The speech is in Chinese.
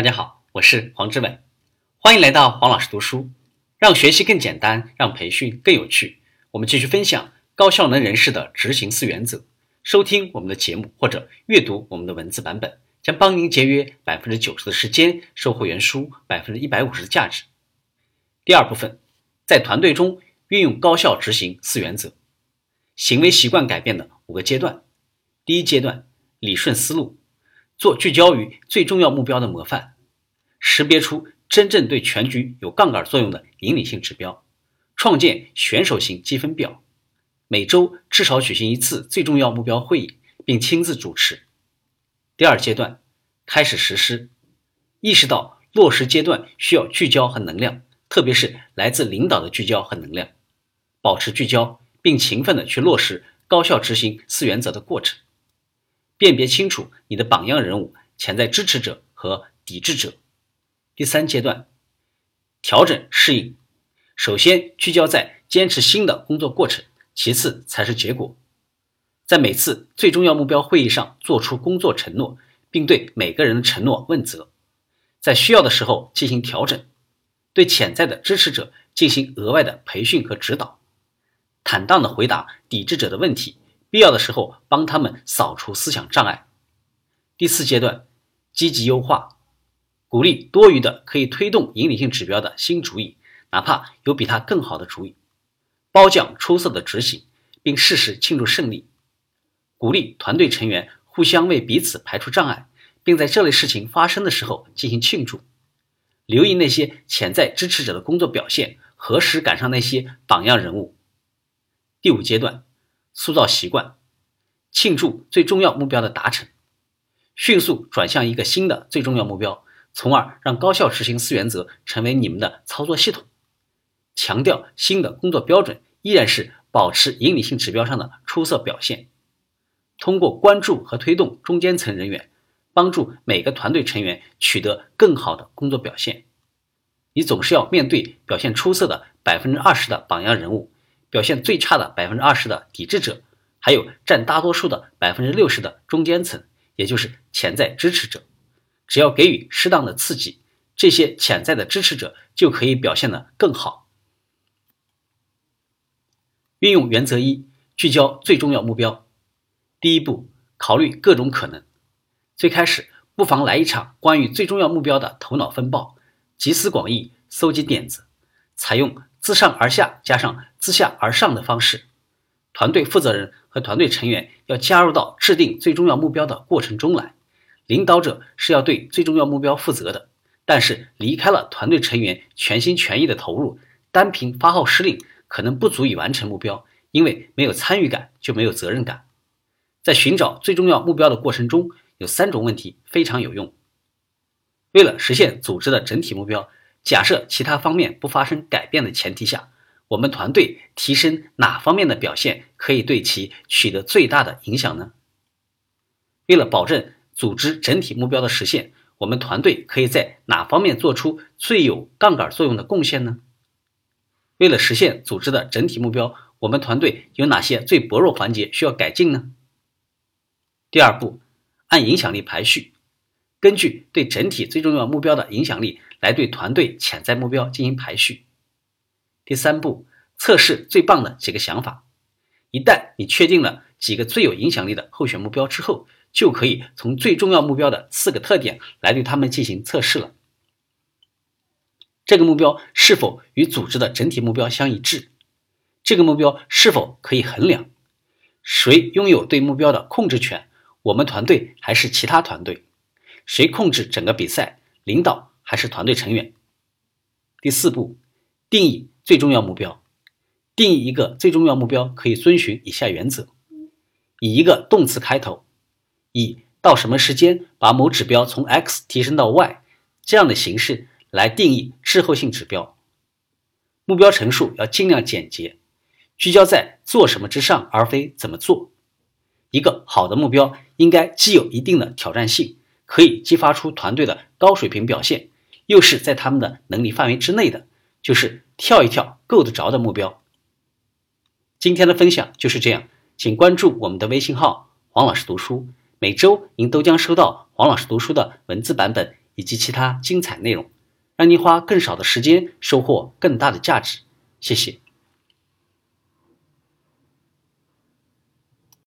大家好，我是黄志伟，欢迎来到黄老师读书，让学习更简单，让培训更有趣。我们继续分享高效能人士的执行四原则。收听我们的节目或者阅读我们的文字版本，将帮您节约百分之九十的时间，收获原书百分之一百五十的价值。第二部分，在团队中运用高效执行四原则，行为习惯改变的五个阶段。第一阶段，理顺思路。做聚焦于最重要目标的模范，识别出真正对全局有杠杆作用的引领性指标，创建选手型积分表，每周至少举行一次最重要目标会议，并亲自主持。第二阶段开始实施，意识到落实阶段需要聚焦和能量，特别是来自领导的聚焦和能量，保持聚焦，并勤奋的去落实高效执行四原则的过程。辨别清楚你的榜样人物、潜在支持者和抵制者。第三阶段，调整适应。首先聚焦在坚持新的工作过程，其次才是结果。在每次最重要目标会议上做出工作承诺，并对每个人的承诺问责。在需要的时候进行调整，对潜在的支持者进行额外的培训和指导，坦荡地回答抵制者的问题。必要的时候，帮他们扫除思想障碍。第四阶段，积极优化，鼓励多余的可以推动引领性指标的新主意，哪怕有比他更好的主意，褒奖出色的执行，并适时庆祝胜利。鼓励团队成员互相为彼此排除障碍，并在这类事情发生的时候进行庆祝。留意那些潜在支持者的工作表现，何时赶上那些榜样人物。第五阶段。塑造习惯，庆祝最重要目标的达成，迅速转向一个新的最重要目标，从而让高效执行四原则成为你们的操作系统。强调新的工作标准依然是保持引领性指标上的出色表现。通过关注和推动中间层人员，帮助每个团队成员取得更好的工作表现。你总是要面对表现出色的百分之二十的榜样人物。表现最差的百分之二十的抵制者，还有占大多数的百分之六十的中间层，也就是潜在支持者。只要给予适当的刺激，这些潜在的支持者就可以表现得更好。运用原则一，聚焦最重要目标。第一步，考虑各种可能。最开始，不妨来一场关于最重要目标的头脑风暴，集思广益，搜集点子，采用。自上而下加上自下而上的方式，团队负责人和团队成员要加入到制定最重要目标的过程中来。领导者是要对最重要目标负责的，但是离开了团队成员全心全意的投入，单凭发号施令可能不足以完成目标，因为没有参与感就没有责任感。在寻找最重要目标的过程中，有三种问题非常有用。为了实现组织的整体目标。假设其他方面不发生改变的前提下，我们团队提升哪方面的表现可以对其取得最大的影响呢？为了保证组织整体目标的实现，我们团队可以在哪方面做出最有杠杆作用的贡献呢？为了实现组织的整体目标，我们团队有哪些最薄弱环节需要改进呢？第二步，按影响力排序，根据对整体最重要目标的影响力。来对团队潜在目标进行排序。第三步，测试最棒的几个想法。一旦你确定了几个最有影响力的候选目标之后，就可以从最重要目标的四个特点来对他们进行测试了。这个目标是否与组织的整体目标相一致？这个目标是否可以衡量？谁拥有对目标的控制权？我们团队还是其他团队？谁控制整个比赛？领导？还是团队成员。第四步，定义最重要目标。定义一个最重要目标可以遵循以下原则：以一个动词开头，以到什么时间把某指标从 X 提升到 Y 这样的形式来定义滞后性指标。目标陈述要尽量简洁，聚焦在做什么之上，而非怎么做。一个好的目标应该既有一定的挑战性，可以激发出团队的高水平表现。又是在他们的能力范围之内的，就是跳一跳够得着的目标。今天的分享就是这样，请关注我们的微信号“黄老师读书”，每周您都将收到黄老师读书的文字版本以及其他精彩内容，让您花更少的时间收获更大的价值。谢谢。